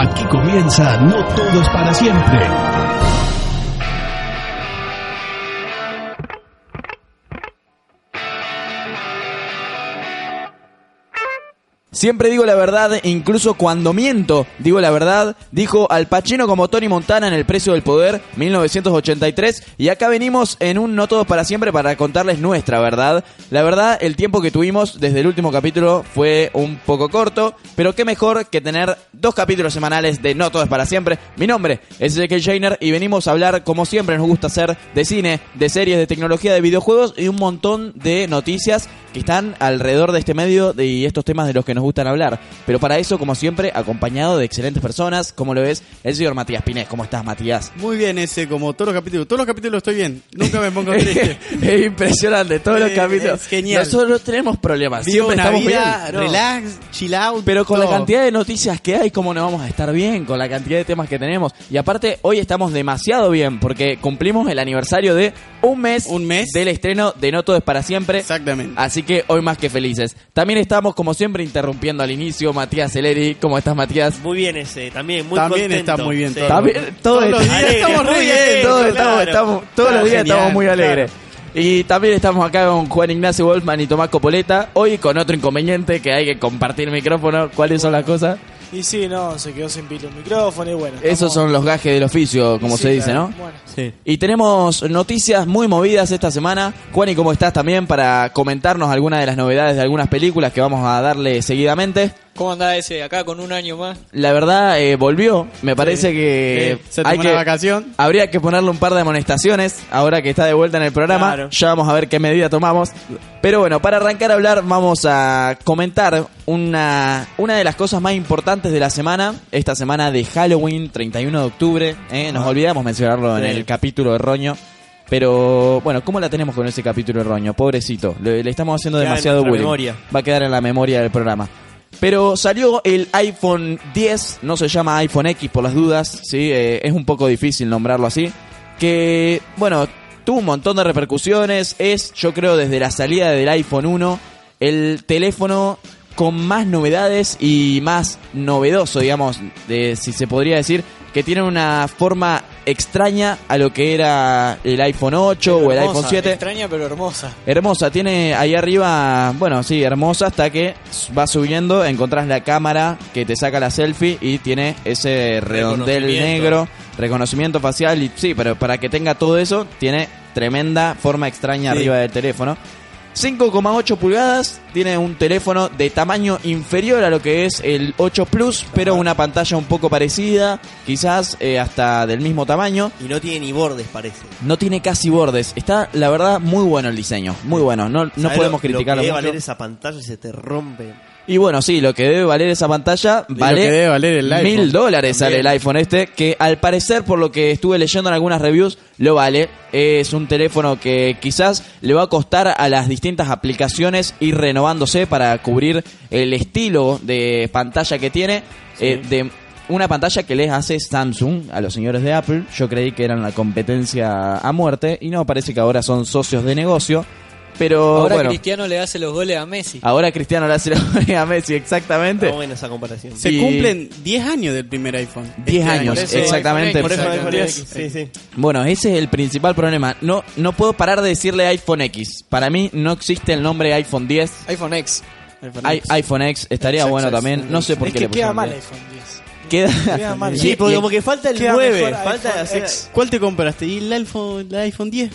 Aquí comienza No Todo es para siempre. Siempre digo la verdad, incluso cuando miento, digo la verdad, dijo Al Pacino como Tony Montana en El Precio del Poder, 1983, y acá venimos en un No Todos para Siempre para contarles nuestra verdad. La verdad, el tiempo que tuvimos desde el último capítulo fue un poco corto, pero qué mejor que tener dos capítulos semanales de No Todo es para Siempre. Mi nombre es Ezekiel Shainer y venimos a hablar, como siempre nos gusta hacer, de cine, de series, de tecnología, de videojuegos y un montón de noticias que están alrededor de este medio y estos temas de los que nos gustan hablar. Pero para eso, como siempre, acompañado de excelentes personas, como lo ves, el señor Matías Pinés. ¿Cómo estás, Matías? Muy bien ese, como todos los capítulos. Todos los capítulos estoy bien. Nunca me pongo triste. es impresionante, todos los Eh, capítulos. es genial. Nosotros no tenemos problemas, Vivo siempre estamos vida bien. No. relax, chill out. Pero con la cantidad de noticias que hay, ¿cómo no vamos a estar bien? Con la cantidad de temas que tenemos. Y aparte, hoy estamos demasiado bien porque cumplimos el aniversario de un mes, Un mes. del estreno de No Todo es para siempre. Exactamente. Así que hoy más que felices. También estamos, como siempre, interrumpiendo al inicio. Matías Celeri, ¿cómo estás, Matías? Muy bien ese, también muy También contento. está muy bien Sí. todo. También, todo Todos los está- días Alegre, estamos muy bien, bien. todos, claro. estamos, estamos- todos los Está días estamos genial, muy claro. alegres. Y también estamos acá con Juan Ignacio Wolfman y Tomás Copoleta. Hoy con otro inconveniente que hay que compartir micrófono. ¿Cuáles son las cosas? Y sí, no, se quedó sin pila el micrófono y bueno. Esos estamos- son los gajes del oficio, como Sí, se dice, claro. ¿no? Bueno, Sí. Y tenemos noticias muy movidas esta semana. Juan, ¿y cómo estás también para comentarnos algunas de las novedades de algunas películas que vamos a darle seguidamente? ¿Cómo anda ese acá con un año más? La verdad, eh, volvió. Me parece que Sí, se hay tomó que una vacación. habría que ponerle un par de amonestaciones ahora que está de vuelta en el programa. Claro. Ya vamos a ver qué medida tomamos. Pero bueno, para arrancar a hablar, vamos a comentar una, una de las cosas más importantes de la semana. Esta semana de Halloween, 31 de octubre. ¿eh? Nos olvidamos mencionarlo en el capítulo de Roño. Pero bueno, ¿cómo la tenemos con ese capítulo de Roño? Pobrecito, le, le estamos haciendo Queda demasiado bullying. memoria. Va a quedar en la memoria del programa. Pero salió el iPhone 10, no se llama iPhone X por las dudas, ¿sí? Eh, es un poco difícil nombrarlo así. Que, bueno, tuvo un montón de repercusiones. Es, yo creo, desde la salida del iPhone 1, el teléfono con más novedades y más novedoso, digamos, de, si se podría decir, que tiene una forma extraña a lo que era el iPhone 8 o el iPhone 7. Extraña pero hermosa. Hermosa, tiene ahí arriba, bueno, sí, hermosa hasta que va subiendo, encontrás la cámara que te saca la selfie y tiene ese redondel negro, reconocimiento facial y sí, pero para que tenga todo eso tiene tremenda forma extraña Sí. arriba del teléfono. 5,8 pulgadas, tiene un teléfono de tamaño inferior a lo que es el 8 Plus, pero una pantalla un poco parecida, quizás eh, hasta del mismo tamaño. Y no tiene ni bordes, parece. No tiene casi bordes. Está, la verdad, muy bueno el diseño. Muy bueno. No, no ¿Sabés podemos lo- criticarlo Lo que mucho. valer esa pantalla y se te rompe. Y bueno, sí, lo que debe valer esa pantalla lo vale que debe valer el iPhone. mil dólares sale el iPhone este, que al parecer, por lo que estuve leyendo en algunas reviews, lo vale. Es un teléfono que quizás le va a costar a las distintas aplicaciones ir renovándose para cubrir el estilo de pantalla que tiene. eh, de una pantalla que les hace Samsung a los señores de Apple. Yo creí que eran la competencia a muerte y no, parece que ahora son socios de negocio. Pero Ahora bueno, Cristiano le hace los goles a Messi. ahora Cristiano le hace la a Messi, exactamente. Está buena esa comparación. Se Y- cumplen 10 años del primer iPhone. 10 Este años, año. eso, exactamente. Por eso iPhone X. Sí, sí. Bueno, ese es el principal problema. No, no puedo parar de decirle iPhone X. Para mí no existe el nombre iPhone 10. iPhone X. iPhone I- X. iPhone X estaría Exacto, bueno también. No sé por es qué que le queda mal 10. iPhone 10. Queda, Queda mal. Sí, porque como que falta el Queda 9. mejor Falta hacer- X. ¿Cuál te compraste? ¿Y el iPhone, el iPhone 10?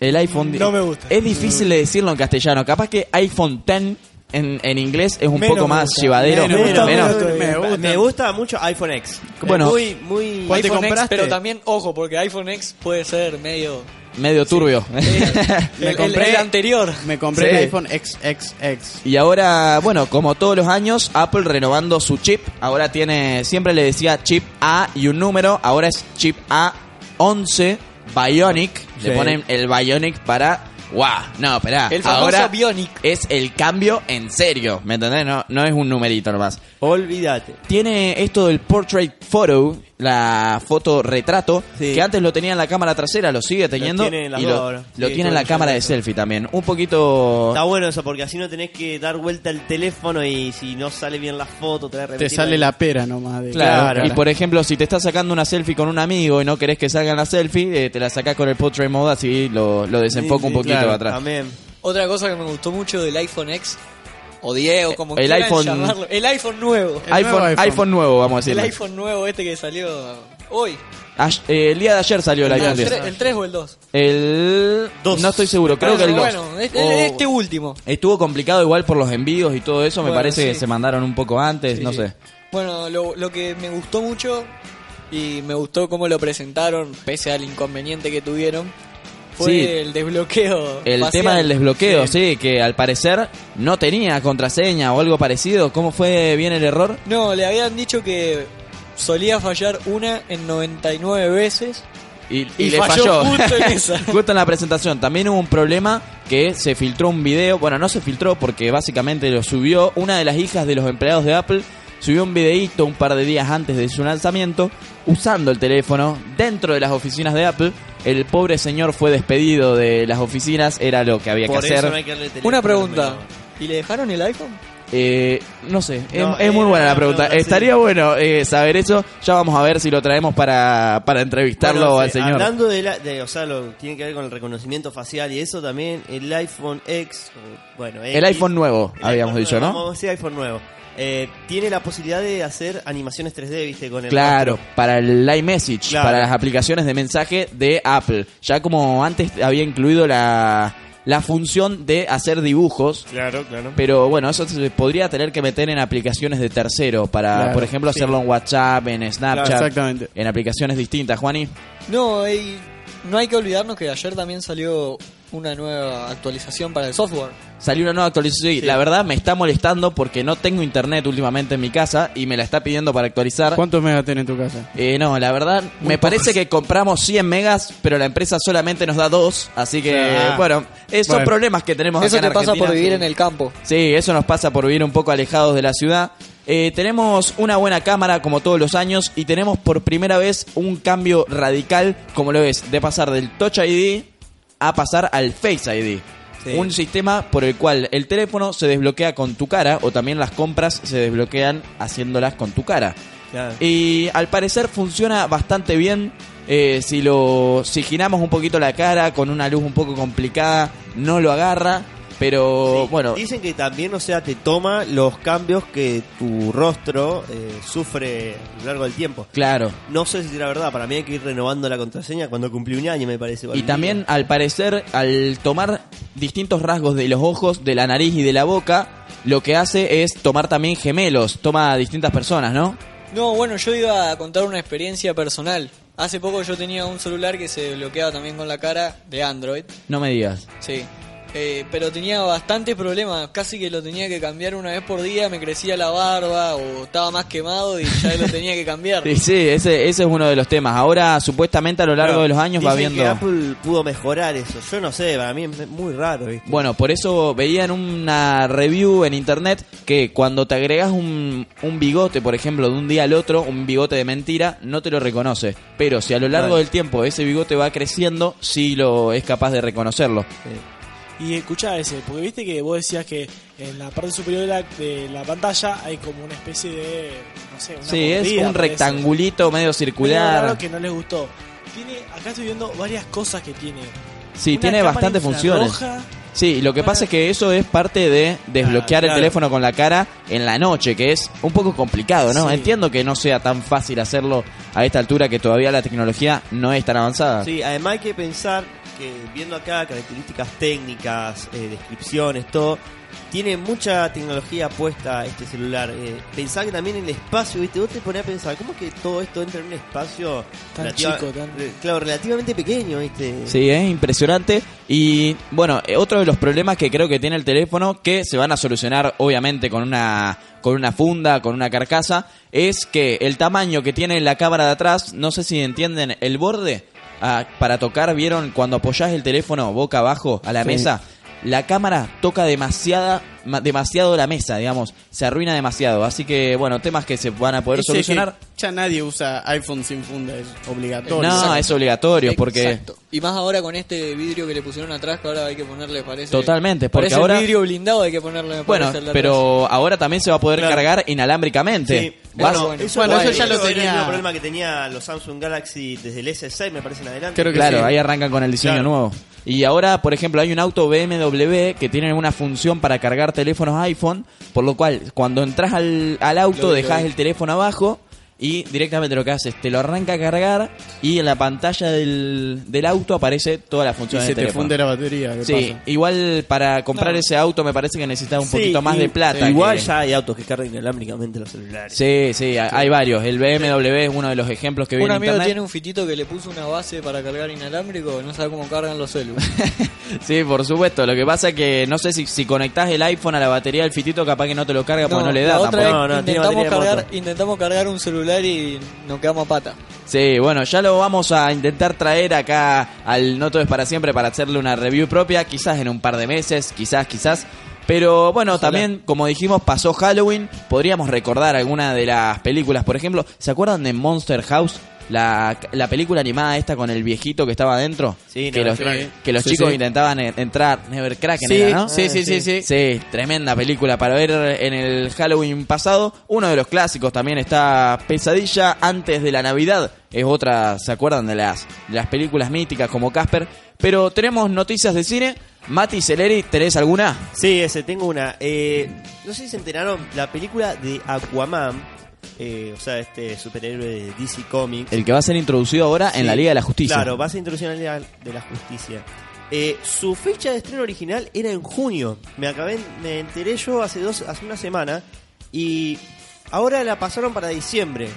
El iPhone No me gusta. Es difícil de decirlo en castellano. Capaz que iPhone 10 en, en inglés es un Menos poco me más gusta. llevadero. Menos, gusta, Menos. menos. Me gusta. Me gusta mucho iPhone X. Bueno. muy, muy. ¿Cuál te iPhone X, compraste? pero también, ojo, porque iPhone X puede ser medio... Medio turbio. Me el, compré- el anterior. Me compré Sí. el iPhone XXX. Y ahora, bueno, como todos los años, Apple renovando su chip. Ahora tiene, siempre le decía chip A y un número. Ahora es chip A11 Bionic. Le ponen el Bionic para... ¡Wow! No, espera. El famoso Ahora Bionic. es el cambio en serio. ¿Me entendés? No, no es un numerito nomás. Olvídate. Tiene esto del portrait photo, la foto retrato, Sí. que antes lo tenía en la cámara trasera, lo sigue teniendo tiene en las y lo, ahora. lo Sí, tiene en la cámara de selfie también. Un poquito Está bueno eso porque así no tenés que dar vuelta el teléfono y si no sale bien la foto te Te sale la pera nomás. De Claro, Claro. y por ejemplo, si te estás sacando una selfie con un amigo y no querés que salga la selfie, eh, te la sacás con el portrait mode así lo, lo desenfoca Sí, un poquito claro, atrás. También. Otra cosa que me gustó mucho del iPhone X, o 10, o como El iPhone- llamarlo. El iPhone nuevo. El iPhone, nuevo iPhone. iPhone. nuevo, vamos a El decirle. iPhone nuevo este que salió hoy. Ayer- eh, el día de ayer salió el Ah, iPhone el, 10. 3, el 3 o el 2. El... Dos. No estoy seguro, creo que el 2. Bueno, este, O- este último. Estuvo complicado igual por los envíos y todo eso, me Bueno, parece que sí. se mandaron un poco antes, Sí, no sí. sé. Bueno, lo, lo que me gustó mucho y me gustó cómo lo presentaron, pese al inconveniente que tuvieron, fue Sí. el desbloqueo. El facial. tema del desbloqueo, sí. que al parecer no tenía contraseña o algo parecido. ¿Cómo fue bien el error? No, le habían dicho que solía fallar una en 99 veces. Y, y Y le falló falló. justo en esa. Justo en la presentación. También hubo un problema que se filtró un video. Bueno, no se filtró porque básicamente lo subió una de las hijas de los empleados de Apple. Subió un videíto un par de días antes de su lanzamiento usando el teléfono dentro de las oficinas de Apple. El pobre señor fue despedido de las oficinas, era lo que había Por que eso hacer. no hay que darle teléfono Una pregunta. ¿Y le dejaron el iPhone? Eh, no sé, es, No, es muy eh, buena la pregunta. sí. Estaría bueno eh, saber eso. Ya vamos a ver si lo traemos para, para entrevistarlo Bueno, al sí, señor. Hablando de, la, de, o sea, lo tiene que ver con el reconocimiento facial y eso también, el iPhone X, bueno, El iPhone nuevo, el habíamos iPhone dicho, nuevo, ¿no? Decir iPhone nuevo. Eh, tiene la posibilidad de hacer animaciones 3D, viste, con el Claro, para el iMessage, Claro. para las aplicaciones de mensaje de Apple. Ya como antes había incluido la, la función de hacer dibujos. Claro, claro. Pero bueno, eso se podría tener que meter en aplicaciones de tercero para, Claro, por ejemplo, sí. hacerlo en WhatsApp, en Snapchat, Claro, exactamente. en aplicaciones distintas. Juani, No, y no hay que olvidarnos que ayer también salió una nueva actualización para el software. salió una nueva actualización. y La verdad me está molestando porque no tengo internet últimamente en mi casa y me la está pidiendo para actualizar. ¿Cuántos megas tenés en tu casa? Eh, no, la verdad, me parece que compramos 100 megas, pero la empresa solamente nos da 2. Así que, Ah. bueno, esos son Bueno. problemas que tenemos Eso acá te en pasa por vivir en el campo. Sí, eso nos pasa por vivir un poco alejados de la ciudad. Eh, tenemos una buena cámara como todos los años y tenemos por primera vez un cambio radical como lo es de pasar del Touch ID a pasar al Face ID. Sí. Un sistema por el cual el teléfono se desbloquea con tu cara o también las compras se desbloquean haciéndolas con tu cara. Claro. Y al parecer funciona bastante bien. Eh, si lo si giramos un poquito la cara con una luz un poco complicada, no lo agarra. Pero Sí, bueno, Dicen que también, o sea, te toma los cambios que tu rostro eh, sufre a lo largo del tiempo. claro. No sé si será verdad, para mí hay que ir renovando la contraseña cuando cumplí un año, me parece. Y también, al parecer, al tomar distintos rasgos de los ojos, de la nariz y de la boca, lo que hace es tomar también gemelos. Toma a distintas personas, ¿no? No, bueno, yo iba a contar una experiencia personal. Hace poco yo tenía un celular que se bloqueaba también con la cara de Android. No me digas. Sí. Eh, pero tenía bastantes problemas, casi que lo tenía que cambiar una vez por día, me crecía la barba o estaba más quemado y ya lo tenía que cambiar. Sí, sí, ese, ese es uno de los temas. Ahora, supuestamente, a lo largo Claro, de los años va viendo... que Apple pudo mejorar eso. Yo no sé, para mí es muy raro, ¿viste? Bueno, por eso veía en una review en internet que cuando te agregas un, un bigote, por ejemplo, de un día al otro, un bigote de mentira, no te lo reconoce. Pero si a lo largo del tiempo ese bigote va creciendo, sí lo es capaz de reconocerlo. Eh, Y escuchá ese, porque viste que vos decías que en la parte superior de la, de la pantalla hay como una especie de, no sé, una Sí, es un rectangulito medio Medio circular. raro que no les gustó. Tiene, acá estoy viendo varias cosas que tiene. Sí, Una tiene bastantes funciones. Sí, lo que pasa es que eso es parte de desbloquear Ah, el claro. teléfono con la cara en la noche, que es un poco complicado, ¿no? Sí. Entiendo que no sea tan fácil hacerlo a esta altura que todavía la tecnología no es tan avanzada. Sí, además hay que pensar que viendo acá características técnicas, eh, descripciones, todo, tiene mucha tecnología puesta este celular. Eh, pensá que también el espacio, ¿viste? Vos te ponés a pensar, ¿cómo es que todo esto entra en un espacio Tan relativa- chico, tan- claro, relativamente pequeño, ¿viste? Sí, es impresionante. Y bueno, eh, otro de los problemas que creo que tiene el teléfono, que se van a solucionar obviamente con una, con una funda, con una carcasa, es que el tamaño que tiene la cámara de atrás, no sé si entienden, el borde ah, para tocar, ¿vieron? Cuando apoyás el teléfono boca abajo a la Sí. mesa, la cámara toca demasiada, ma- demasiado la mesa, digamos, se arruina demasiado. Así que bueno, temas que se van a poder Ese solucionar. que ya nadie usa iPhone sin funda, es obligatorio. No, es obligatorio porque... Exacto. Y más ahora con este vidrio que le pusieron atrás, que ahora hay que ponerle, parece. Totalmente, porque parece ahora- vidrio blindado, hay que ponerle. Bueno, pero ahora también se va a poder Claro. cargar inalámbricamente. Sí, bueno, bueno. eso, Bueno, bueno, eso ya lo era el tenía- mismo problema que tenía los Samsung Galaxy desde el S6, me parece en adelante. Creo que claro, sí. ahí arrancan con el diseño Claro. nuevo. Y ahora, por ejemplo, hay un auto BMW que tiene una función para cargar teléfonos iPhone, por lo cual cuando entras al, al auto dejas el teléfono abajo y directamente lo que haces, te lo arranca a cargar y en la pantalla del, del auto aparece toda la Y función se del te teléfono. funde la batería. ¿qué Sí, pasa? igual para comprar No. ese auto me parece que necesitas un Sí, poquito más y- de plata. Igual que- ya hay autos que cargan inalámbricamente los celulares. Sí, sí, hay varios. El BMW es uno de los ejemplos que Un viene en amigo internet. tiene un fitito que le puso una base para cargar inalámbrico, no sabe cómo cargan los celus. Sí, por supuesto. Lo que pasa es que no sé si, si conectás el iPhone a la batería del fitito, capaz que no te lo carga porque no le da tampoco. No, no, intentamos, cargar, intentamos cargar un celular y nos quedamos a pata. Sí, bueno, ya lo vamos a intentar traer acá al No Todo es para siempre para hacerle una review propia, quizás en un par de meses, quizás, quizás. Pero bueno, también, como dijimos, pasó Halloween. Podríamos recordar alguna de las películas. Por ejemplo, ¿se acuerdan de Monster House? La, la película animada esta con el viejito que estaba adentro. Sí, que, los, que los Sí, chicos sí. intentaban en- entrar. Nevercracker Sí, era, ¿no? sí, sí, sí, sí. Sí, tremenda película para ver en el Halloween pasado. Uno de los clásicos también está Pesadilla antes de la Navidad. Es otra, ¿se acuerdan de las, de las películas míticas como Casper? Pero tenemos noticias de cine. Mati Celeri, ¿tenés alguna? Sí, ese, tengo una. Eh, no sé si se enteraron, la película de Aquaman, eh, o sea, este superhéroe de DC Comics. El que va a ser introducido ahora en la Liga de la Justicia. Claro, va a ser introducción en la Liga de la Justicia. Eh, su fecha de estreno original era en junio. Me acabé, me enteré yo hace dos, hace una semana y ahora la pasaron para diciembre.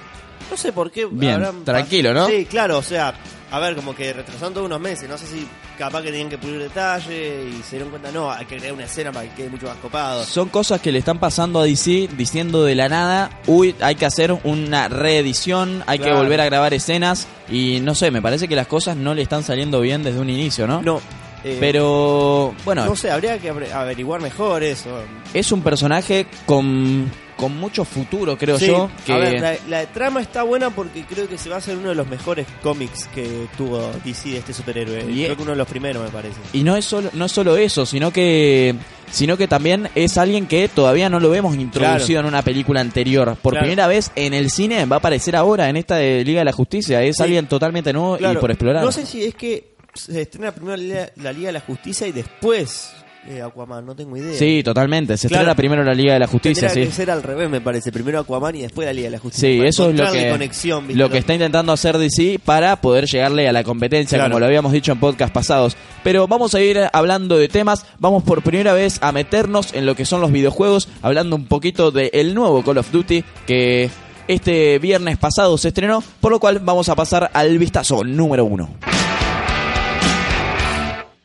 No sé por qué. Bien, habrán- tranquilo, ¿no? Sí, claro, o sea, a ver, como que retrasaron todos unos meses. No sé si capaz que tenían que pulir detalle y se dieron cuenta, no, hay que crear una escena para que quede mucho más copado. Son cosas que le están pasando a DC diciendo de la nada, uy, hay que hacer una reedición, hay que volver a grabar escenas y no sé, me parece que las cosas no le están saliendo bien desde un inicio, ¿no? No. eh, Pero bueno, no sé, habría que aver- averiguar mejor eso. es un personaje con, con mucho futuro, creo Sí, yo. Que... A ver, la, la trama está buena porque creo que se va a hacer uno de los mejores cómics que tuvo DC de este superhéroe. Y- Creo que uno de los primeros, me parece. Y no es solo, no es solo eso, sino que sino que también es alguien que todavía no lo vemos introducido en una película anterior. Por Claro. primera vez en el cine va a aparecer ahora en esta de Liga de la Justicia. Es Sí. alguien totalmente nuevo y por explorar. No sé si es que se estrena primero la Liga de la Justicia y después eh, Aquaman, no tengo idea. Sí, totalmente. Se Claro. estrena primero la Liga de la Justicia, Tendría sí. que ser al revés, me parece. Primero Aquaman y después la Liga de la Justicia. Sí, eso es lo que, conexión, lo que está intentando hacer DC para poder llegarle a la competencia, Claro. como lo habíamos dicho en podcast pasados. Pero vamos a ir hablando de temas, vamos por primera vez a meternos en lo que son los videojuegos, hablando un poquito del nuevo Call of Duty que este viernes pasado se estrenó, por lo cual vamos a pasar al vistazo número uno.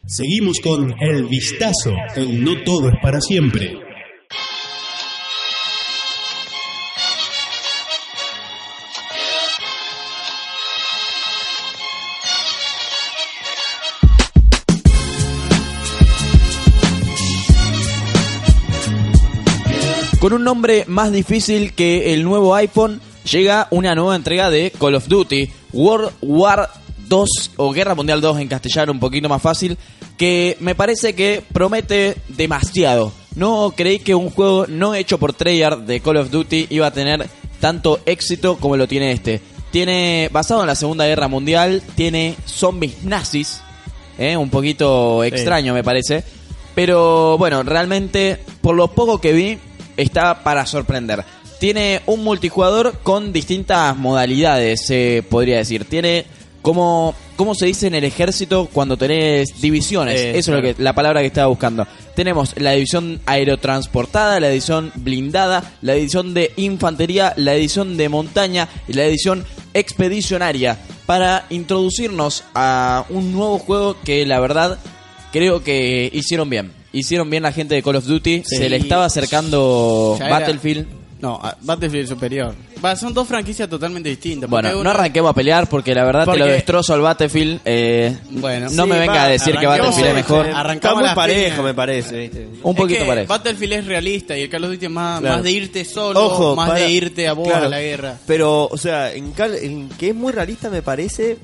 Seguimos con El Vistazo en No Todo es para siempre. Con un nombre más difícil que el nuevo iPhone, llega una nueva entrega de Call of Duty, World War 2 o Guerra Mundial 2 en castellano, un poquito más fácil, que me parece que promete demasiado. No creí que un juego no hecho por Treyarch de Call of Duty iba a tener tanto éxito como lo tiene este. Tiene, basado en la Segunda Guerra Mundial, tiene zombies nazis, ¿eh? un poquito extraño me parece. Pero bueno, realmente por lo poco que vi está para sorprender. Tiene un multijugador con distintas modalidades, se podría decir. Tiene ¿Cómo, ¿Cómo se dice en el ejército cuando tenés divisiones? Eh, Eso es lo que, la palabra que estaba buscando. Tenemos la división aerotransportada, la división blindada, la división de infantería, la división de montaña y la división expedicionaria para introducirnos a un nuevo juego que la verdad creo que hicieron bien. Hicieron bien la gente de Call of Duty. Se le estaba acercando Ya era- Battlefield. No, Battlefield superior. Va, son dos franquicias totalmente distintas. porque Bueno, uno- no arranquemos a pelear porque la verdad te lo Porque- destrozo al Battlefield. eh, Bueno, no sí, me venga va, a decir que Battlefield es mejor. eh, Está Arrancamos muy las parejo, piñas. me parece, ¿viste? Un Es poquito que parejo. Battlefield es realista y el Call of Duty es más, Claro. más de irte solo, Ojo, más para- de irte a vos claro. a la guerra. Pero, o sea, en, Cal- en que es muy realista, me parece,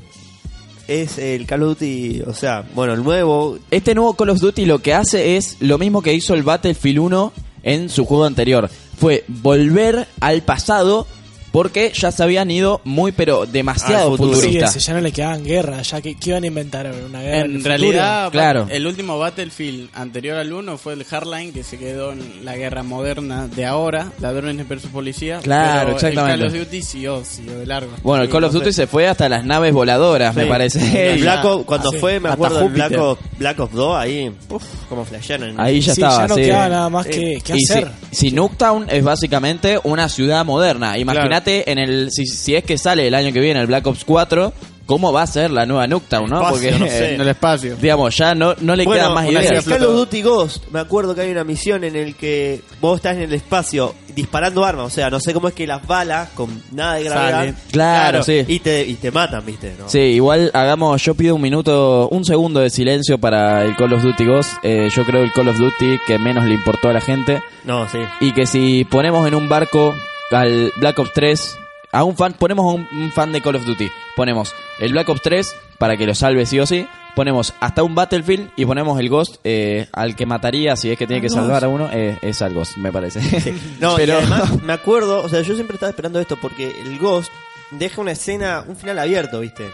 es el Call of Duty, o sea, bueno, el nuevo. Este nuevo Call of Duty lo que hace es lo mismo que hizo el Battlefield 1 en su juego anterior. Fue volver al pasado porque ya se habían ido muy pero demasiado. Sí, futuristas. ese, ya no le quedaban guerra, ya que ¿qué iban a inventar una guerra. En realidad, futuro? Claro. el último Battlefield anterior al 1 fue el Hardline, que se quedó en la guerra moderna de ahora, ladrones versus policía. Claro, pero exactamente. El Call of Duty siguió, siguió de largo. Bueno, el Sí, Call of no Duty sé. se fue hasta las naves voladoras, me Sí. parece. El Black. Ops, cuando Ah, sí. fue, me Hasta acuerdo, el. Black Ops, Black Ops 2, ahí, uf, como flashearon. Ahí ya Sí, estaba. ya no sí. quedaba nada más que, que Y si, hacer. si Nuketown es básicamente una ciudad moderna. Imagínate en el si, si es que sale el año que viene el Black Ops 4, cómo va a ser la nueva Nuketown, ¿no? Espacio, Porque no sé. En el espacio. digamos, ya no, no le Bueno, quedan más en ideas. el Call of Duty Ghost, me acuerdo que hay una misión en el que vos estás en el espacio disparando armas, o sea, no sé cómo es que las balas con nada de gravedad, Salen. Claro, sí. y te y te matan, ¿viste? ¿no? Sí, igual hagamos, yo pido un minuto, un segundo de silencio para el Call of Duty Ghost. Eh, yo creo el Call of Duty que menos le importó a la gente. No, sí. Y que si ponemos en un barco al Black Ops 3, a un fan, ponemos a un, un fan de Call of Duty, ponemos el Black Ops 3 para que lo salve sí o sí, ponemos hasta un Battlefield y ponemos el Ghost eh, al que mataría si es que tiene que salvar a uno, eh, es al Ghost, me parece. No, Pero y además me acuerdo, o sea, yo siempre estaba esperando esto porque el Ghost deja una escena, un final abierto, ¿viste?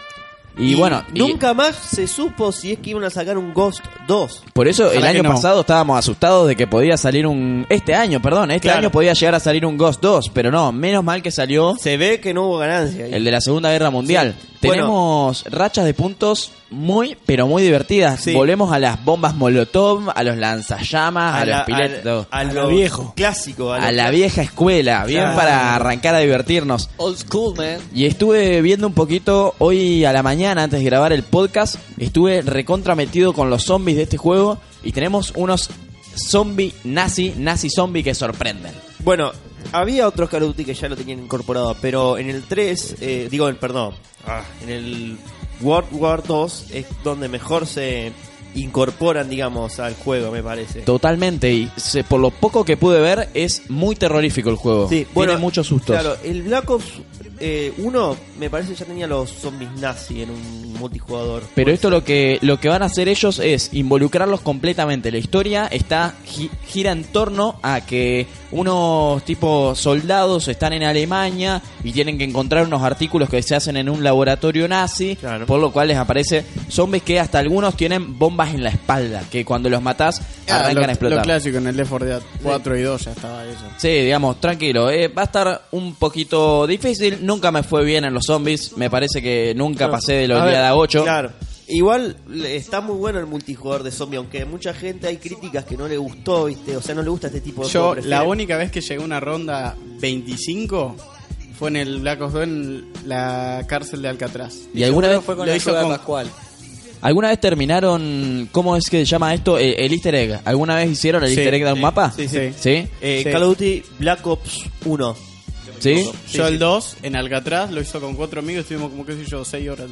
Y, bueno, y nunca más se supo si es que iban a sacar un Ghost 2. por eso el año no. pasado estábamos asustados de que podía salir un... Este año, perdón, este Claro. año podía llegar a salir un Ghost 2, pero no, menos mal que salió Se ve que no hubo ganancia. ahí. el de la Segunda Guerra Mundial. Sí. Tenemos rachas de puntos muy, pero muy divertidas. Sí. Volvemos a las bombas Molotov, a los lanzallamas, a, la- los piletos, a, A lo lo viejo. clásico, a, la vieja escuela, bien Claro. para arrancar a divertirnos. Old school, man. Y estuve viendo un poquito hoy a la mañana, antes de grabar el podcast, estuve recontra metido con los zombies de este juego y tenemos unos zombie nazi, nazi zombie que sorprenden. Bueno, había otros Call of Duty que ya lo tenían incorporado, pero en el 3, eh, digo, el, perdón, ah, en el World War 2 es donde mejor se incorporan, digamos, al juego, me parece. Totalmente, y se- por lo poco que pude ver, es muy terrorífico el juego. Sí, bueno, Tiene muchos sustos. Claro, el Black Ops eh, 1 me parece ya tenía los zombies nazi en un multijugador. Pero esto ser. lo que lo que van a hacer ellos es involucrarlos completamente. La historia está gi- gira en torno a que unos tipos soldados están en Alemania y tienen que encontrar unos artículos que se hacen en un laboratorio nazi, Claro. por lo cual les aparece zombies que hasta algunos tienen bombas en la espalda, que cuando los matás Ah, arrancan lo, a explotar. lo clásico en el Left 4 Dead 4 y 2 ya estaba eso. Sí, digamos, tranquilo. eh, va a estar un poquito difícil. Nunca me fue bien en los zombies. Me parece que nunca pasé de los A ver, días de 8. Claro. Igual está muy bueno el multijugador de zombie, aunque mucha gente hay críticas que no le gustó, ¿viste? O sea, no le gusta este tipo de Yo, la única vez que llegué a una ronda 25 fue en el Black Ops 2 en la cárcel de Alcatraz. ¿Y alguna vez fue con lo la hizo con- Pascual. ¿Alguna vez terminaron, cómo es que se llama esto? Eh, el easter egg. ¿Alguna vez hicieron el Sí, easter egg de un sí, mapa? sí, sí. ¿Sí? Eh, Sí. Call of Duty Black Ops 1. ¿Sí? Yo sí. el 2 en Alcatraz lo hizo con cuatro amigos, estuvimos como qué sé yo, 6 horas.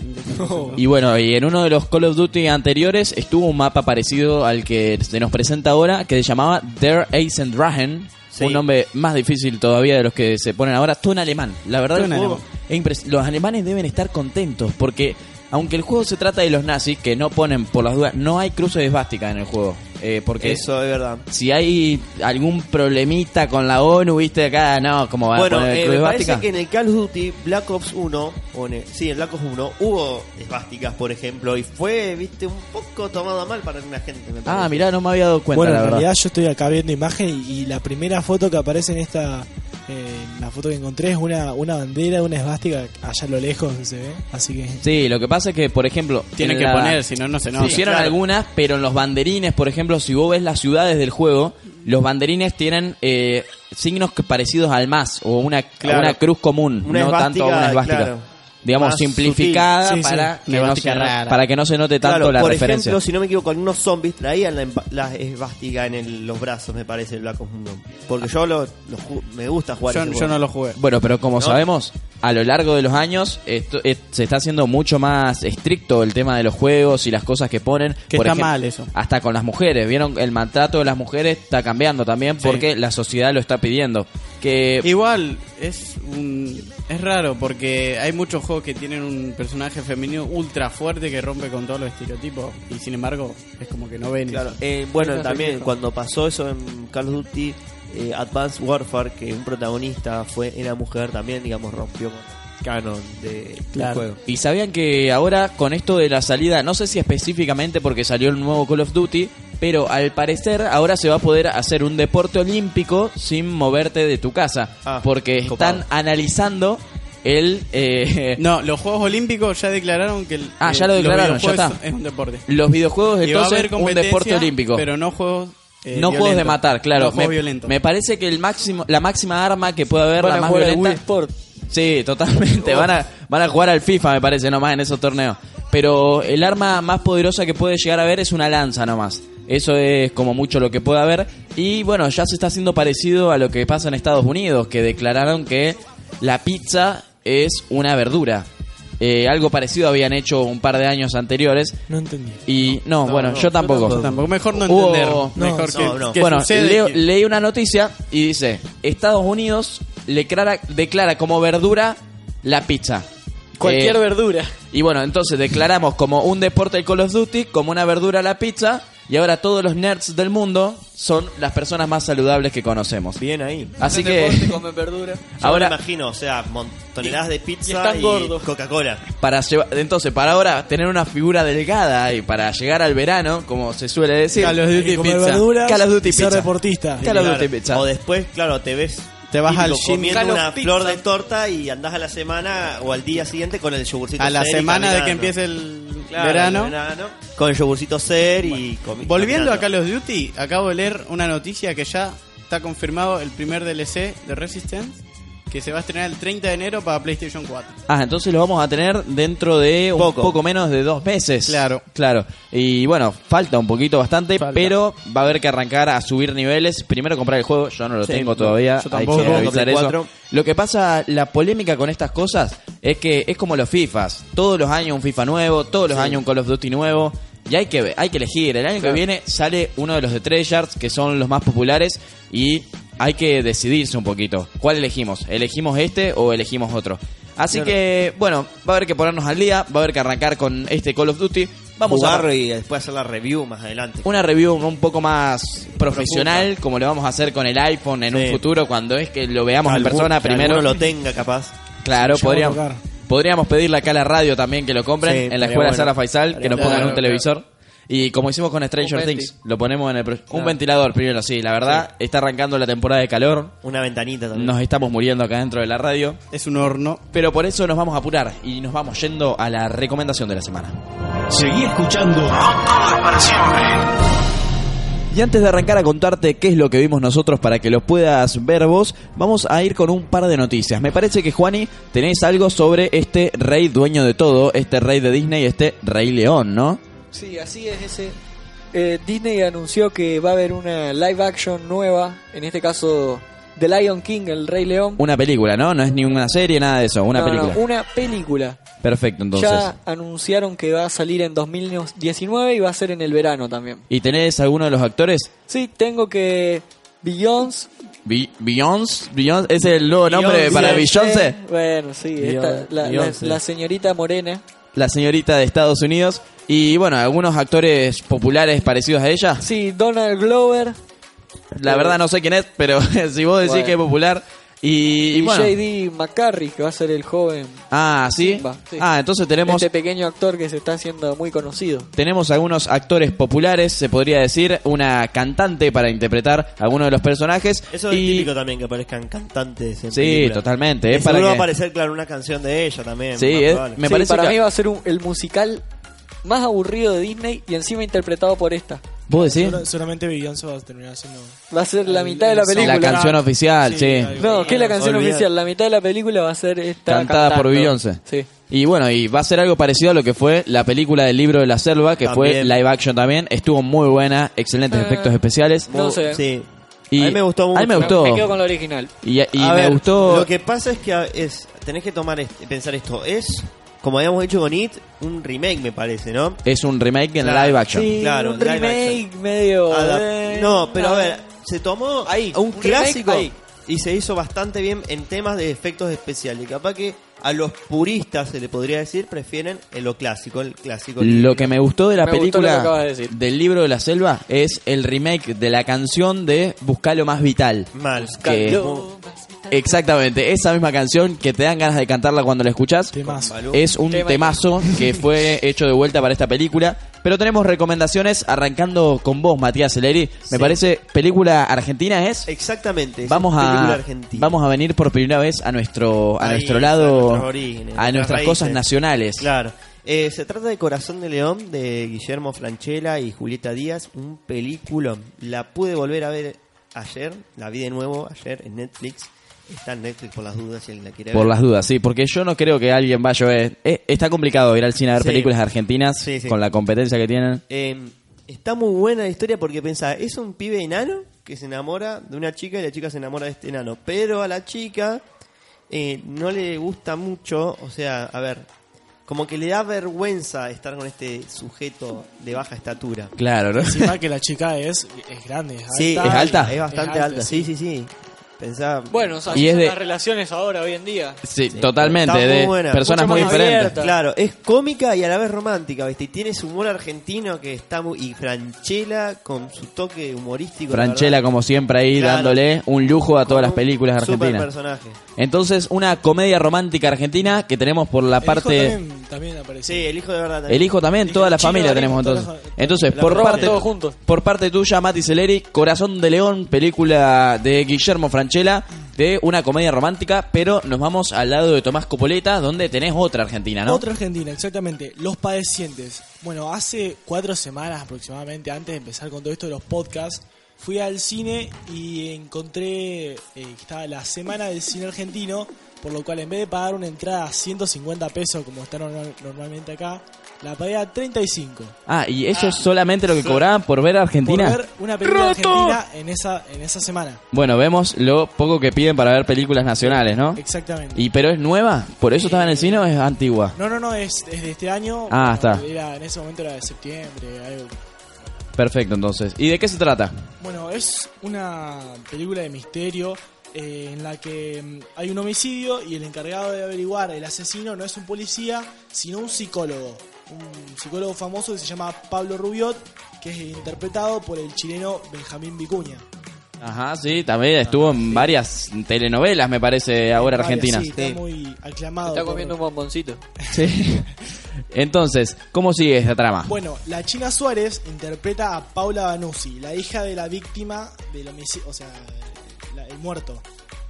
Y bueno, y en uno de los Call of Duty anteriores estuvo un mapa parecido al que se nos presenta ahora, que se llamaba Der Eisendrachen. Sí. Un nombre más difícil todavía de los que se ponen ahora. Todo en alemán. La verdad, el juego alemán. los alemanes deben estar contentos porque, aunque el juego se trata de los nazis, que no ponen por las dudas, no hay cruces de esvástica en el juego. Eh, porque Eso es verdad. si hay algún problemita con la ONU, viste acá, no, como van Bueno, a poner eh, cruz de me parece esvástica? que en el Call of Duty Black Ops 1, o en el- sí, en Black Ops 1, hubo esvásticas, por ejemplo, y fue, viste, un poco tomado a mal para alguna gente, me parece. Ah, mirá, no me había dado cuenta, bueno, la en verdad. realidad yo estoy acá viendo imagen y, y la primera foto que aparece en esta eh, la foto que encontré es una, una bandera, una esvástica allá a lo lejos se ve. Así que Sí, lo que pasa es que, por ejemplo, Tienen en que la- poner, si no, no se nota. Pusieron Claro. algunas, pero en los banderines, por ejemplo, si vos ves las ciudades del juego, los banderines tienen eh, signos que parecidos al más o una, Claro. una cruz común, Una no tanto una esvástica. claro. Digamos, Más simplificada sutil. Sí, sí. para, que no se, rara. para que no se note tanto Claro, la por referencia. ejemplo, si no me equivoco, algunos zombies traían la, emba- la esvástica en el- los brazos, me parece, el Black Ops 1. Porque yo lo, lo ju- me gusta jugar Yo, ese yo no lo jugué. Bueno, pero como ¿No? sabemos, a lo largo de los años esto, eh, se está haciendo mucho más estricto el tema de los juegos y las cosas que ponen. Que Por está ejemplo, mal eso. Hasta con las mujeres, ¿vieron? El maltrato de las mujeres está cambiando también Sí. porque la sociedad lo está pidiendo. Que Igual, es un, es raro porque hay muchos juegos que tienen un personaje femenino ultra fuerte que rompe con todos los estereotipos y sin embargo es como que no ven. Claro, eh, bueno, también cuando pasó eso en Call of Duty eh, Advanced Warfare, que un protagonista fue era mujer, también, digamos, rompió con el canon de, Claro. juego. Y sabían que ahora con esto de la salida, no sé si específicamente porque salió el nuevo Call of Duty, pero al parecer ahora se va a poder hacer un deporte olímpico sin moverte de tu casa, Ah, porque están copado. analizando el eh, No, los Juegos Olímpicos ya declararon que el, Ah, eh, ya lo los declararon, ya está. Es un deporte. los videojuegos entonces un deporte olímpico. Pero no juegos eh, no juegos de matar, claro. No me, violentos. me parece que el máximo, la máxima arma que puede haber, Van la a más jugar violenta. Wii Sport. Sí, totalmente. Van a, van a jugar al FIFA, me parece, nomás en esos torneos. Pero el arma más poderosa que puede llegar a haber es una lanza nomás. Eso es como mucho lo que puede haber. Y bueno, ya se está haciendo parecido a lo que pasa en Estados Unidos, que declararon que la pizza es una verdura. Eh, algo parecido habían hecho un par de años anteriores. no entendí. Y no, No, bueno, no, yo tampoco. mejor no Hubo- entender. no, mejor que, no, no. que bueno, leo- que- leí una noticia y dice, Estados Unidos declara, declara como verdura la pizza. Cualquier Eh, verdura. y bueno, entonces declaramos como un deporte el Call of Duty, como una verdura la pizza, y ahora todos los nerds del mundo son las personas más saludables que conocemos. Bien ahí. Así deporte, que comen verdura. Yo ahora me imagino, o sea, mon- toneladas de pizza y, están gordos. Coca-Cola. para llevar, entonces para ahora tener una figura delgada y para llegar al verano, como se suele decir, Call of Duty comer Pizza. verduras Call of Duty y ser pizza. deportista. Call of. Duty pizza. O después, claro, te ves Te vas al típico gym. comiendo Call of una Pizza. flor de torta y andás a la semana o al día siguiente con el yogurcito a la y semana de que caminando. empiece el Claro, verano. verano, con el yogurcito ser y comi- Volviendo a. Call of Duty, acabo de leer una noticia que ya está confirmado el primer DLC de Resistance que se va a estrenar el 30 de enero para PlayStation 4. Ah, entonces lo vamos a tener dentro de un poco, Poco. menos de dos meses. Claro. Claro. Y bueno, falta un poquito bastante, Falta. pero va a haber que arrancar a subir niveles. Primero comprar el juego, yo no lo Sí, tengo todavía. yo hay tampoco. que avisar Play eso. 4. Lo que pasa, la polémica con estas cosas es que es como los FIFAs. Todos los años un FIFA nuevo, todos los años un Call of Duty nuevo. Y hay que, hay que elegir. El año que viene sale uno de los de Treyarch, que son los más populares, y hay que decidirse un poquito. ¿Cuál elegimos? ¿Elegimos este o elegimos otro? Así Claro. que, bueno, va a haber que ponernos al día, va a haber que arrancar con este Call of Duty. Vamos jugar a y después hacer la review más adelante. una review un poco más profesional, como lo vamos a hacer con el iPhone en un futuro, cuando es que lo veamos en Algún- persona que primero. lo tenga capaz. Claro, podríamos, tocar. podríamos pedirle acá a la radio también que lo compren Sí, en la escuela bueno. Sara Faisal, que nos pongan un televisor. Y como hicimos con Stranger Un venti. Things, lo ponemos en el... pro- Un Claro. ventilador primero, sí, la verdad, está arrancando la temporada de calor, Una ventanita también. nos estamos muriendo acá dentro de la radio, Es un horno. pero por eso nos vamos a apurar y nos vamos yendo a la recomendación de la semana. Seguí escuchando No Todo es para siempre. Y antes de arrancar a contarte qué es lo que vimos nosotros para que lo puedas ver vos, vamos a ir con un par de noticias. Me parece que Juani tenés algo sobre este rey dueño de todo, este rey de Disney, este rey león, ¿no? Sí, así es ese. Eh, Disney anunció que va a haber una live action nueva, en este caso The Lion King, el Rey León. Una película, ¿no? No es ni una serie, nada de eso, una No, no, película. una película. Perfecto, entonces. Ya anunciaron que va a salir en 2019 y va a ser en el verano también. ¿Y tenés alguno de los actores? Sí, tengo que Beyoncé. Bi- Beyoncé, Beyoncé, ¿es el nuevo nombre para Beyoncé? Bueno, sí, esta, la, la- Beyoncé. la señorita morena. La señorita de Estados Unidos. Y bueno, algunos actores populares parecidos a ella. Sí, Donald Glover. La Eh, verdad no sé quién es, pero si vos decís Bueno. que es popular. Y, y Y bueno. J.D. McCarry, que va a ser el joven. Ah, ¿sí? Simba, sí. Ah, entonces tenemos Este pequeño actor que se está haciendo muy conocido. tenemos algunos actores populares, se podría decir, una cantante para interpretar algunos de los personajes. Eso es típico también, que aparezcan cantantes en Sí, películas. totalmente. Y Es para seguro va a aparecer, claro, una canción de ella también. Sí, más es- me Sí, parece para que- mí va a ser un- el musical más aburrido de Disney y encima interpretado por esta. ¿Vos decís? Seguramente Beyoncé va a terminar haciendo. Va a ser la mitad de la el- película. La canción oficial, sí. No, ¿qué es la canción oficial? La mitad de la película va a ser esta Cantada por. Beyoncé. Sí. Y bueno, y va a ser algo parecido a lo que fue la película del libro de la selva, que fue live action también. Estuvo muy buena, excelentes Eh, efectos especiales. No sé. Sí. Y a mí me gustó mucho. A mí me gustó. Me quedo con la original. Y, y A me ver, gustó. Lo que pasa es que a- es tenés que tomar este- pensar esto. Es, como habíamos dicho con It, un remake, me parece, ¿no? Es un remake en Claro, live action. Sí, Claro, un live remake medio... Adap- eh, no, pero a ver, se tomó Ahí, un, un clásico ahí. y se hizo bastante bien en temas de efectos especiales. Capaz que a los puristas, se le podría decir, prefieren en lo clásico, el clásico. Lo que me gustó de la Me gustó lo que película acabas de decir. del libro de la selva es el remake de la canción de Buscalo más vital. Mal. que-. Exactamente, esa misma canción que te dan ganas de cantarla cuando la escuchas. Es un Tema- temazo que fue hecho de vuelta para esta película. Pero tenemos recomendaciones arrancando con vos, Matías Celeri. Me Sí. parece, película argentina es. Exactamente. es Vamos a, argentina. vamos a venir por primera vez a nuestro, a Ahí, nuestro lado, a nuestras nuestras raíces. cosas nacionales. Claro. Eh, se trata de Corazón de León de Guillermo Franchella y Julieta Díaz, un película. La pude volver a ver ayer, la vi de nuevo ayer en Netflix. Está en Netflix por las dudas si alguien la quiere Por ver. las dudas, sí, porque yo no creo que alguien vaya a ver. eh, está complicado ir al cine a ver Sí. películas argentinas Sí, sí. con la competencia que tienen. Eh, está muy buena la historia porque pensá, es un pibe enano que se enamora de una chica y la chica se enamora de este enano. Pero a la chica eh, no le gusta mucho, o sea, a ver, como que le da vergüenza estar con este sujeto de baja estatura. Claro, ¿no? Encima que la chica es, es grande, es Sí, alta. ¿Es alta? Es bastante Es alta, alta, sí, sí, sí. Pensá. Bueno, o sea, Y es son de- las relaciones ahora, hoy en día. Sí, totalmente, Está muy de buena. personas Mucho muy diferentes. abierta. Claro, es cómica y a la vez romántica, ¿viste? Y tiene su humor argentino que está muy. Y Franchella con su toque humorístico. la Franchella, como siempre, ahí Claro. dándole un lujo a todas las Un películas argentinas. personaje. Entonces, una comedia romántica argentina que tenemos por la El hijo parte. también, también aparece. Sí, el hijo de verdad también. El hijo también, El toda la familia tenemos hijo, entonces. la Entonces, la por parte, todos juntos. por parte tuya, Mati Celeri, Corazón de León, película de Guillermo Franchella, de una comedia romántica, pero nos vamos al lado de Tomás Copoleta, donde tenés otra argentina, ¿no? Otra Argentina, exactamente. Los padecientes. Bueno, hace cuatro semanas aproximadamente, antes de empezar con todo esto de los podcasts, fui al cine y encontré eh, que estaba la semana del cine argentino, por lo cual en vez de pagar una entrada a 150 pesos como está normal- normalmente acá, la pagué a 35. Ah, y ellos solamente lo que cobraban por ver a Argentina. Por ver una película argentina en esa, en esa semana. Bueno, vemos lo poco que piden para ver películas nacionales, ¿no? Exactamente. Y pero es nueva, por eso estaba en el cine o es antigua. No, no, no, es, es de este año. Ah, está. Era, en ese momento era de septiembre, algo. Perfecto, entonces. ¿Y de qué se trata? Bueno, es una película de misterio eh, en la que mm, hay un homicidio y el encargado de averiguar el asesino no es un policía, sino un psicólogo. Un psicólogo famoso que se llama Pablo Rubiot, que es interpretado por el chileno Benjamín Vicuña. Ajá, sí, también estuvo en varias telenovelas, me parece, ahora Varias, argentinas. Sí, está Sí. muy aclamado. Está por- comiendo un bomboncito. Sí. Entonces, ¿cómo sigue esta trama? Bueno, la China Suárez interpreta a Paula Banuzzi, la hija de la víctima del homicidio, o sea, la- el muerto,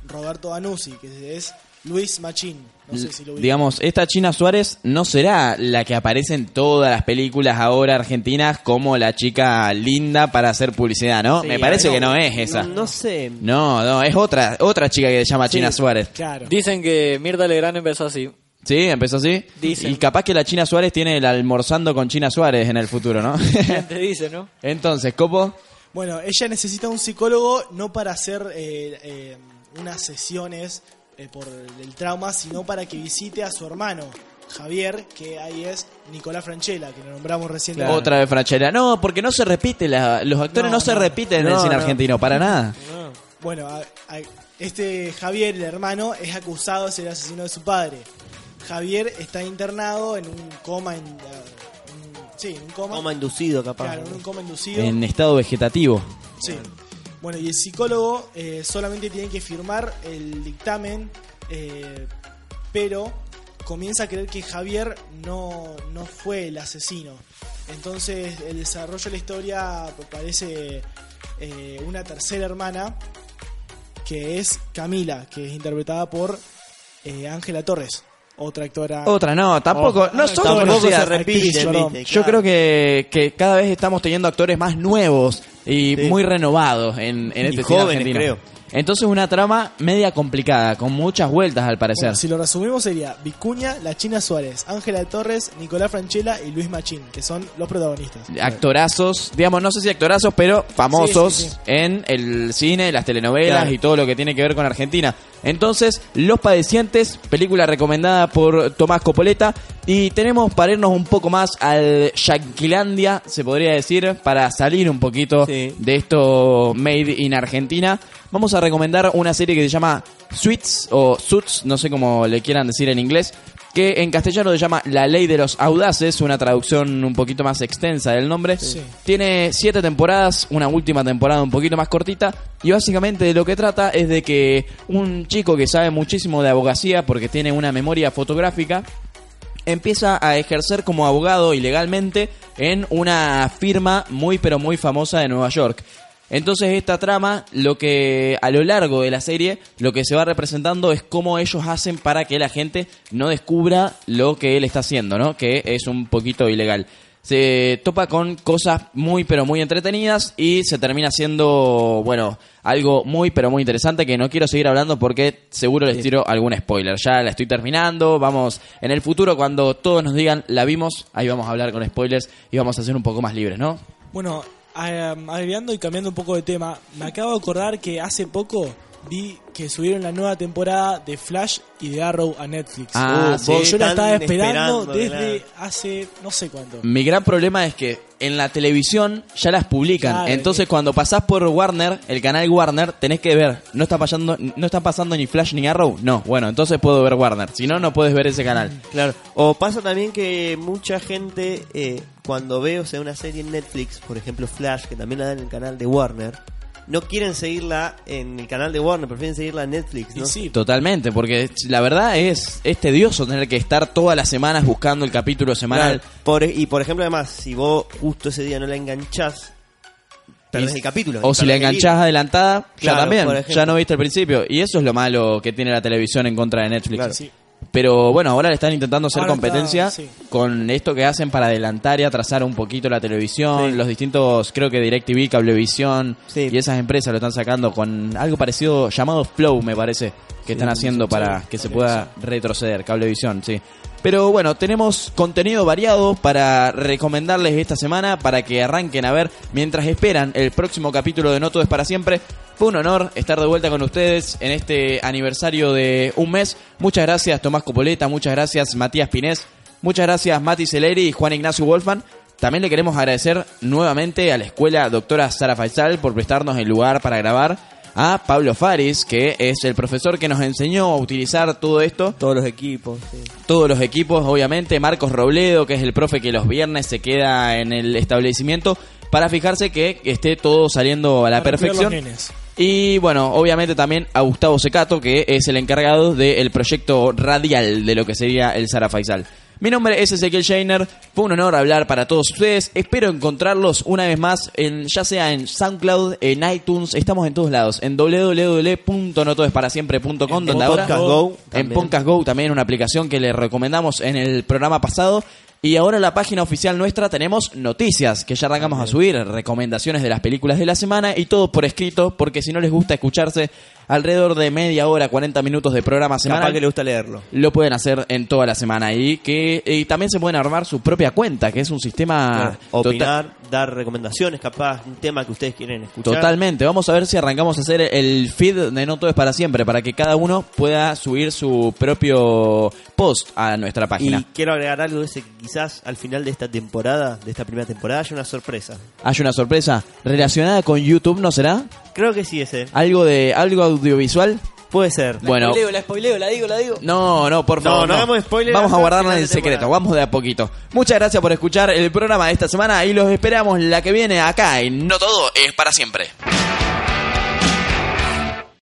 Roberto Banuzzi, que es Luis Machín. No sé si lo. Digamos, esta China Suárez no será la que aparece en todas las películas ahora argentinas como la chica linda para hacer publicidad, ¿no? Sí, me parece no, que no es esa. No, no sé. No, no, es otra, otra chica que se llama China Suárez. Claro. Dicen que Mirta Legrand empezó así. Sí, empezó así. Dicen. Y capaz que la China Suárez tiene el almorzando con China Suárez en el futuro, ¿no? ¿Quién te dice, no? Entonces, Copo, Bueno, ella necesita un psicólogo no para hacer eh, eh, unas sesiones eh, por el trauma, sino para que visite a su hermano, Javier, que ahí es Nicolás Franchella, que lo nombramos recién. otra vez Franchella. No, porque no se repite, la- los actores no, No, se no. repiten en el cine no. argentino, para nada. Bueno, a- a- este Javier, el hermano, es acusado de ser el asesino de su padre. Javier está internado en un coma, en, sí, en un coma, Coma inducido, capaz. claro, en un coma inducido. En estado vegetativo. Sí. Bueno, y el psicólogo eh, solamente tiene que firmar el dictamen, eh, pero comienza a creer que Javier no, no fue el asesino. Entonces el desarrollo de la historia parece eh, una tercera hermana, que es Camila, que es interpretada por Ángela Torres, otra actora. Otra, no, tampoco. no son Tampoco conocidas. se repite, perdón. ¿viste? Yo Claro. creo que, que cada vez estamos teniendo actores más nuevos y Sí. muy renovados en, en Y este cine jóvenes, argentino. creo. Entonces una trama media complicada, con muchas vueltas al parecer. Bueno, si lo resumimos sería Vicuña, La China Suárez, Ángela Torres, Nicolás Franchella y Luis Machín, que son los protagonistas. Actorazos, digamos, no sé si actorazos, pero famosos Sí, sí, sí. en el cine, las telenovelas Claro. y todo lo que tiene que ver con Argentina. Entonces, Los Padecientes, película recomendada por Tomás Copoleta. Y tenemos para irnos un poco más al Yanquilandia, se podría decir, para salir un poquito de esto made in Argentina. Vamos a recomendar una serie que se llama Suits o Suits, no sé cómo le quieran decir en inglés, que en castellano se llama La Ley de los Audaces, una traducción un poquito más extensa del nombre. Sí. Tiene siete temporadas, una última temporada un poquito más cortita, y básicamente de lo que trata es de que un chico que sabe muchísimo de abogacía porque tiene una memoria fotográfica, empieza a ejercer como abogado ilegalmente en una firma muy pero muy famosa de Nueva York. Entonces esta trama, lo que a lo largo de la serie, lo que se va representando es cómo ellos hacen para que la gente no descubra lo que él está haciendo, ¿no? Que es un poquito ilegal. Se topa con cosas muy pero muy entretenidas y se termina siendo, bueno, algo muy pero muy interesante que no quiero seguir hablando porque seguro les tiro algún spoiler. Ya la estoy terminando, vamos, en el futuro cuando todos nos digan la vimos, ahí vamos a hablar con spoilers y vamos a ser un poco más libres, ¿no? Bueno, agregando y cambiando un poco de tema, me acabo de acordar que hace poco vi que subieron la nueva temporada de Flash y de Arrow a Netflix. Ah, Uh, sí, yo la están estaba esperando, esperando, desde claro. hace no sé cuánto. Mi gran problema es que en la televisión ya las publican. Claro, Entonces cuando pasás por Warner, el canal Warner, tenés que ver, no está pasando, no está pasando ni Flash ni Arrow. No, bueno, entonces puedo ver Warner. Si no, no puedes ver ese canal. Claro. O pasa también que mucha gente, eh, cuando ve o sea, una serie en Netflix, por ejemplo Flash, que también la dan en el canal de Warner, no quieren seguirla en el canal de Warner, prefieren seguirla en Netflix, ¿no? sí, Totalmente, porque la verdad es, es tedioso tener que estar todas las semanas buscando el capítulo semanal. Claro. Por- y por ejemplo, además, si vos justo ese día no la enganchás, perdés Y- el capítulo. O si la enganchás adelantada, ya también, ya no viste el principio. Y eso es lo malo que tiene la televisión en contra de Netflix. Claro. sí. Pero bueno, ahora le están intentando hacer Ahora competencia está, sí. Con esto que hacen para adelantar y atrasar un poquito la televisión. Sí. Los distintos, creo que DirecTV, Cablevisión Sí. y esas empresas lo están sacando con algo parecido llamado Flow, me parece, que están haciendo para que se pueda retroceder. Cablevisión, sí. Pero bueno, tenemos contenido variado para recomendarles esta semana para que arranquen a ver mientras esperan el próximo capítulo de No Todo es para siempre. Fue un honor estar de vuelta con ustedes en este aniversario de un mes. Muchas gracias Tomás Copoleta, muchas gracias Matías Pinés, muchas gracias Mati Celeri y Juan Ignacio Wolfman. También le queremos agradecer nuevamente a la escuela doctora Sara Faisal por prestarnos el lugar para grabar. A Pablo Faris, que es el profesor que nos enseñó a utilizar todo esto Todos los equipos. sí. todos los equipos, obviamente. Marcos Robledo, que es el profe que los viernes se queda en el establecimiento para fijarse que esté todo saliendo a la Para perfección. Y bueno, obviamente también a Gustavo Secato, que es el encargado del proyecto radial de lo que sería el Sara Faisal. Mi nombre es Ezequiel Scheiner, fue un honor hablar para todos ustedes, espero encontrarlos una vez más, en, ya sea en SoundCloud, en iTunes, estamos en todos lados, en www.notodesparasiempre.com, donde ahora Podcast Go en. Podcast Go también una aplicación que les recomendamos en el programa pasado. Y ahora en la página oficial nuestra tenemos noticias que ya arrancamos a subir, recomendaciones de las películas de la semana y todo por escrito, porque si no les gusta escucharse alrededor de media hora, 40 minutos de programa Capaz semanal, que le gusta leerlo. lo pueden hacer en toda la semana y que y también se pueden armar su propia cuenta, que es un sistema Claro, total- Opinar, dar recomendaciones, capaz, un tema que ustedes quieren escuchar. Totalmente, vamos a ver si arrancamos a hacer el feed de No Todo es para siempre, para que cada uno pueda subir su propio post a nuestra página. Y quiero agregar algo ese que quizás al final de esta temporada, de esta primera temporada, haya una sorpresa. Hay una sorpresa relacionada con YouTube, ¿no será? Creo que sí ese. ¿Algo de algo audiovisual? Puede ser. Bueno, Spoileo, la spoileo, la digo, la digo. no, no, por No, favor. no hagamos spoiler Vamos a guardarla en secreto, temporada. vamos de a poquito. Muchas gracias por escuchar el programa de esta semana y los esperamos la que viene acá en No Todo es para siempre.